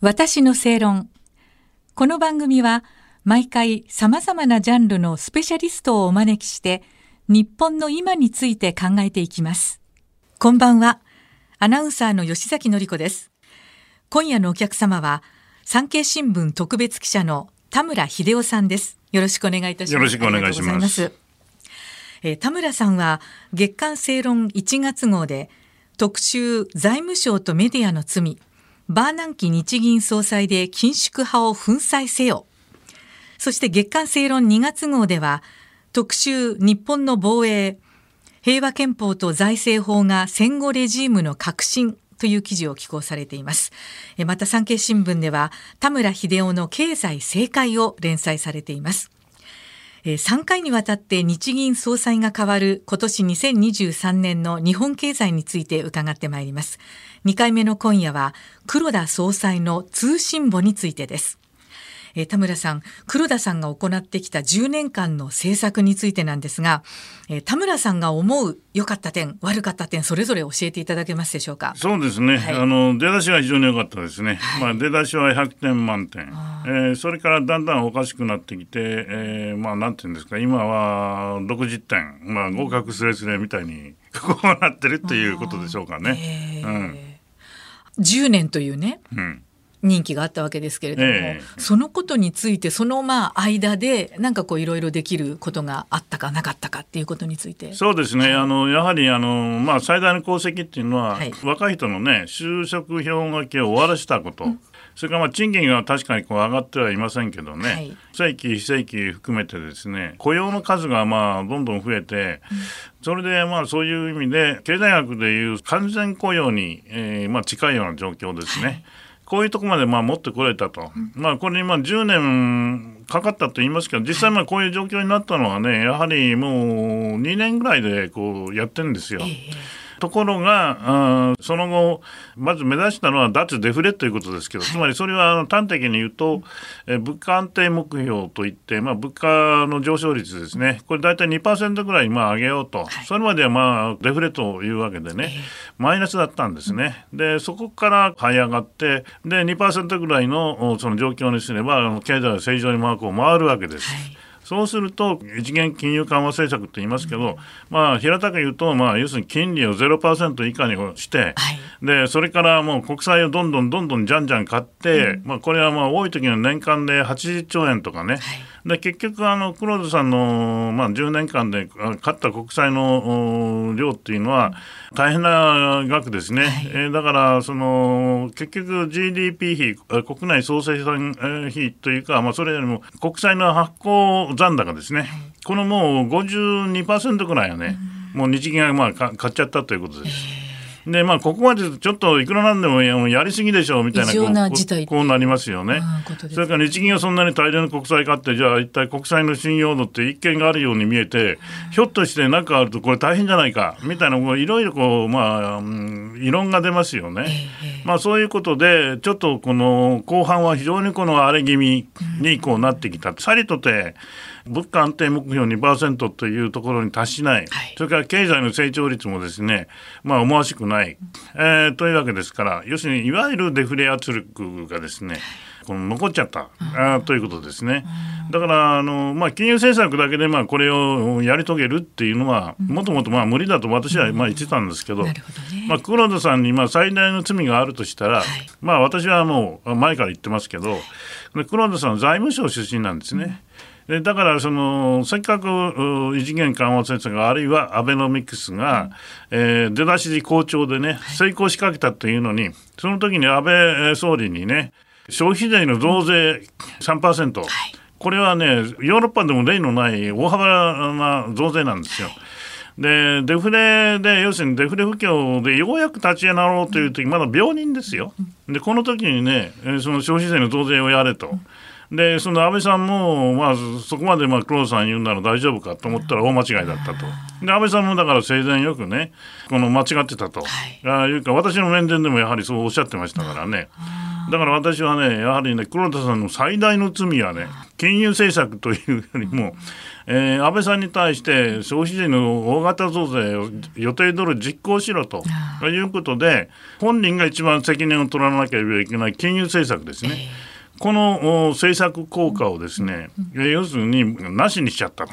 私の正論。この番組は毎回様々なジャンルのスペシャリストをお招きして日本の今について考えていきます。こんばんは。アナウンサーの吉崎のり子です。今夜のお客様は産経新聞特別記者の田村秀夫さんです。よろしくお願いいたします。よろしくお願いします。えー、田村さんは月刊正論1月号で特集財務省とメディアの罪バーナンキ日銀総裁で緊縮派を粉砕せよ。そして月刊正論2月号では、特集日本の防衛、平和憲法と財政法が戦後レジームの革新という記事を寄稿されています。また産経新聞では田村秀夫の経済正解を連載されています。3回にわたって日銀総裁が変わる今年2023年の日本経済について伺ってまいります。2回目の今夜は黒田総裁の通信簿についてです。えー、田村さん、黒田さんが行ってきた10年間の政策についてなんですが、えー、田村さんが思う良かった点、悪かった点、それぞれ教えていただけますでしょうか？そうですね。はい、あの出だしは非常に良かったですね。はい、まあ出だしは100点満点。えー、それからだんだんおかしくなってきて、えー、まあなんていうんですか、今は60点、まあ合格すれすれみたいにこうなってるっていうことでしょうかね。うん。10年というね。うん任期があったわけですけれども、えー、そのことについてそのまあ間でなんかこういろいろできることがあったかなかったかっていうことについて。そうですね、はい、あのやはりあの、まあ、最大の功績っていうのは、はい、若い人のね就職氷河期を終わらせたこと、うん、それからまあ賃金が確かにこう上がってはいませんけどね、はい、正規非正規含めてですね雇用の数がまあどんどん増えて、うん、それでまあそういう意味で経済学でいう完全雇用に、えー、まあ近いような状況ですね。こういうところまでまあ持ってこれたと、まあ、これにまあ10年かかったと言いますけど、実際まあこういう状況になったのはね、やはりもう2年ぐらいでこうやってるんですよ。えーところが、その後、まず目指したのは脱デフレということですけど、つまりそれは端的に言うと、え物価安定目標といって、まあ、物価の上昇率ですね、これ大体2%ぐらいまあ上げようと、それまではまあデフレというわけでね、マイナスだったんですね。で、そこから這い上がって、で、2%ぐらいのその状況にすれば、経済は正常に回るわけです。はいそうすると、一元金融緩和政策と言いますけど、まあ、平たく言うと、まあ、要するに金利を0%以下にして、はい、で、それからもう国債をどんどんどんどんじゃんじゃん買って、うん、まあ、これはまあ、多い時の年間で80兆円とかね、はい。で結局あの黒田さんの、まあ、10年間で買った国債の量っていうのは大変な額ですね、はい、えー、だからその結局 GDP 比国内総生産費というか、まあ、それよりも国債の発行残高ですね、はい、このもう52%ぐらいはね、もう日銀がまあ買っちゃったということです。えーでまあここまでちょっといくらなんでもやりすぎでしょうみたいなこうこうなりますよね。それから日銀がそんなに大量の国債買ってじゃあ一体国債の信用度って一見があるように見えてひょっとして何かあるとこれ大変じゃないかみたいないろいろこうまあ、うん、異論が出ますよね。まあそういうことでちょっとこの後半は非常にこの荒れ気味にこうなってきた。さりとて物価安定目標2%というところに達しない、はい、それから経済の成長率もですね、まあ、思わしくない、えー、というわけですから、要するにいわゆるデフレ圧力がですね、この残っちゃった、あということですね。だからあの、まあ、金融政策だけでまあこれをやり遂げるっていうのは、もともとまあ無理だと私はまあ言ってたんですけど、どね、まあ、黒田さんにまあ最大の罪があるとしたら、はい、まあ、私はもう前から言ってますけど、黒田さんは財務省出身なんですね。でだからそのせっかく異次元緩和政策あるいはアベノミクスが、うん、えー、出だし好調でね成功しかけたというのにその時に安倍総理にね消費税の増税3%、はい、これはねヨーロッパでも例のない大幅な増税なんですよ。でデフレで要するにデフレ不況でようやく立ち上がろうという時まだ病人ですよ。でこの時にねその消費税の増税をやれと。でその安倍さんも、まあ、そこまでまあ黒田さん言うなら大丈夫かと思ったら大間違いだったと。で安倍さんもだから生前よくねこの間違ってたと、はい、あいうか私の面前でもやはりそうおっしゃってましたからね。だから私はねやはりね黒田さんの最大の罪はね金融政策というよりも、えー、安倍さんに対して消費税の大型増税を予定通り実行しろということで本人が一番責任を取らなければいけない金融政策ですね。この政策効果をですね、要するになしにしちゃったと、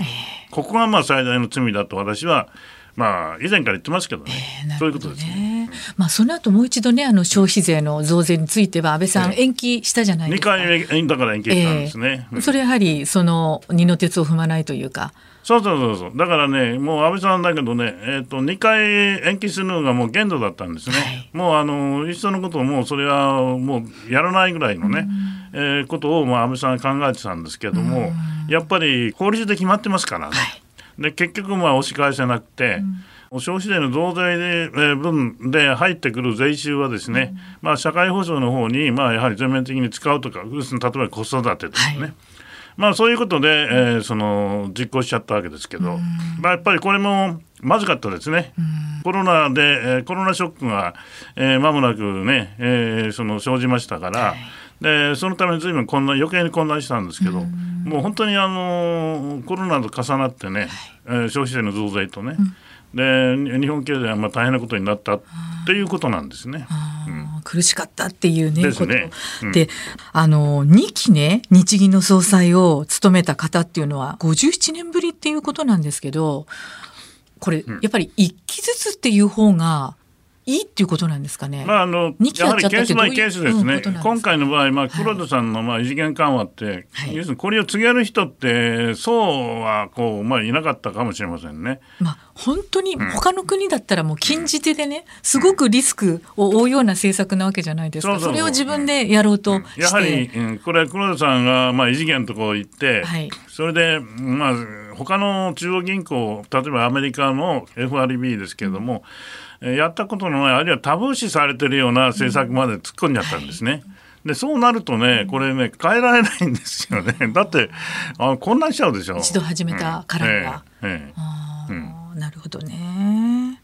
ここがまあ最大の罪だと私はまあ、以前から言ってますけどね、えー、ねそういうことですね。まあ、その後もう一度ね、あの消費税の増税については、安倍さん、延期したじゃないですか。2回だから延期したんですね。えー、それやはり、その二の鉄を踏まないというか。そうそうそうそう、だからね、もう安倍さんだけどね、えーと、2回延期するのがもう限度だったんですね、はい、もうあの一緒のことをもうそれはもうやらないぐらいのね、えー、ことをまあ安倍さんは考えてたんですけども、やっぱり法律で決まってますからね。はいで結局まあ押し返せなくて、うん、消費税の増税で、えー、分で入ってくる税収はですね、うん、まあ、社会保障の方にまあやはり全面的に使うとか例えば子育てとかね、はい。まあ、そういうことで、えー、その実行しちゃったわけですけど、まあ、やっぱりこれもまずかったですね、コロナで、えー、コロナショックが、えー、間もなくね、えー、その生じましたから、はい、でそのためにずいぶん混乱余計に混乱したんですけど、もう本当にあのコロナと重なってね、はい、えー、消費税の増税とね、で日本経済はまあ大変なことになったっていうことなんですね。うん、苦しかったっていうね、こと。ね、うん、であの2期ね日銀の総裁を務めた方っていうのは57年ぶりっていうことなんですけどこれ、やっぱり1期ずつっていう方がいいっていうことなんですかね。まあ、あのやはりケースバイケースですね。うん、今回の場合、まあ、黒田さんのまあ異次元緩和って、はい、要するにこれを告げる人って、そうはこう、まあ、いなかったかもしれませんね。まあ、本当に他の国だったらもう禁じ手でね、すごくリスクを負うような政策なわけじゃないですか。それを自分でやろうとやはり、うん、これは黒田さんがまあ異次元のところ行って、はい、それで、まあ、他の中央銀行、例えばアメリカの FRB ですけれども、うんやったことのないあるいはタブー視されてるような政策まで突っ込んじゃったんですね。でそうなるとね、これね、変えられないんですよね。だって、あ混乱しちゃうでしょ。一度始めたからには。えええなるほどね。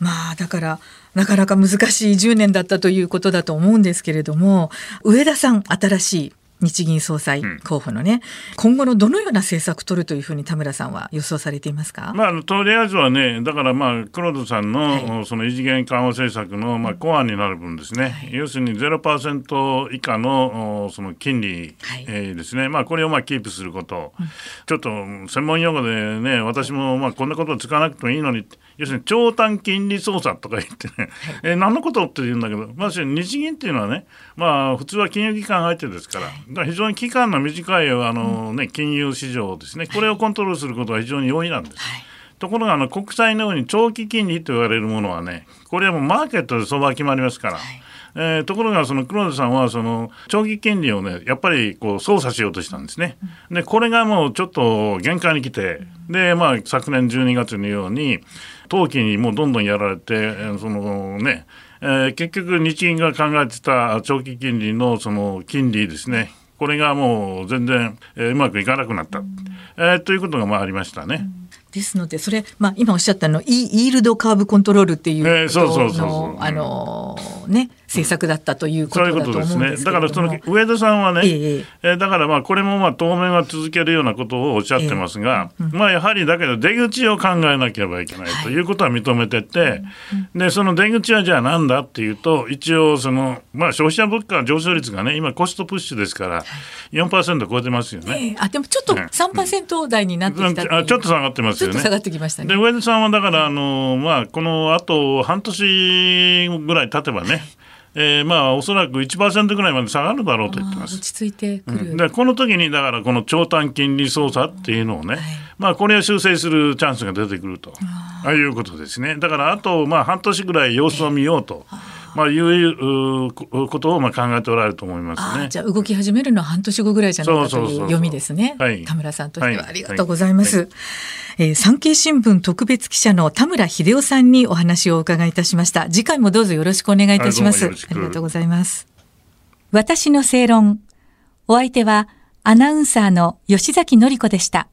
まあ、だから、なかなか難しい10年だったということだと思うんですけれども、上田さん、新しい日銀総裁候補のね、うん、今後のどのような政策取るというふうに田村さんは予想されていますか、まあ、とりあえずはね、だからまあ黒田さんの、はい、その異次元緩和政策のまあコアになる分ですね、はい、要するに0%以下のその金利、はい、えー、ですね、まあ、これをまあキープすること、うん、ちょっと専門用語でね、私もまあこんなこと使わなくてもいいのに、要するに長短金利操作とか言ってね、はい、えー、何のことって言うんだけど、まず日銀っていうのはね、まあ、普通は金融機関相手ですから、から非常に期間の短いあの、ね、金融市場ですね、これをコントロールすることが非常に容易なんです。はい。ところがあの国債のように長期金利と言われるものはねこれはもうマーケットで相場決まりますから、はい、えー、ところがその黒田さんはその長期金利をねやっぱりこう操作しようとしたんですね。でこれがもうちょっと限界に来てでまあ昨年12月のように投機にもうどんどんやられてそのねえー、結局日銀が考えてた長期金利のその金利ですね。これがもう全然、えー、うまくいかなくなった、えー、ということがまあありましたね。ですのでそれ、まあ、今おっしゃったのイールドカーブコントロールっていうのあのね政策だったということだと思うんですけね、だからその上田さんはね、ええだからまあこれもまあ当面は続けるようなことをおっしゃってますが、えうん、まあやはりだけど出口を考えなければいけないということは認めてて、はい、でその出口はじゃあなんだっていうと一応その、まあ、消費者物価上昇率がね今コストプッシュですから4%超えてますよね。えー、あでもちょっと3%台になってきた、う。ん、ちょっと下がってますよね。下がってきましたね。で上田さんはだからあの、まあ、このあと半年ぐらい経てばね、えー、まあおそらく1%ぐらいまで下がるだろうと言ってます。落ち着いてくる、うん、でこの時にだからこの長短金利操作っていうのをね、はい、まあこれを修正するチャンスが出てくるとあいうことですね。だからあとまあ半年ぐらい様子を見ようと。まあ、いうことをまあ考えておられると思いますね。じゃあ動き始めるのは半年後ぐらいじゃないかという読みですね。はい、田村さんとしてはありがとうございます。はいはいえー、産経新聞特別記者の田村秀夫さんにお話をお伺いいたしました。次回もどうぞよろしくお願いいたします。ありがとうございます。私の正論。お相手はアナウンサーの吉崎紀子でした。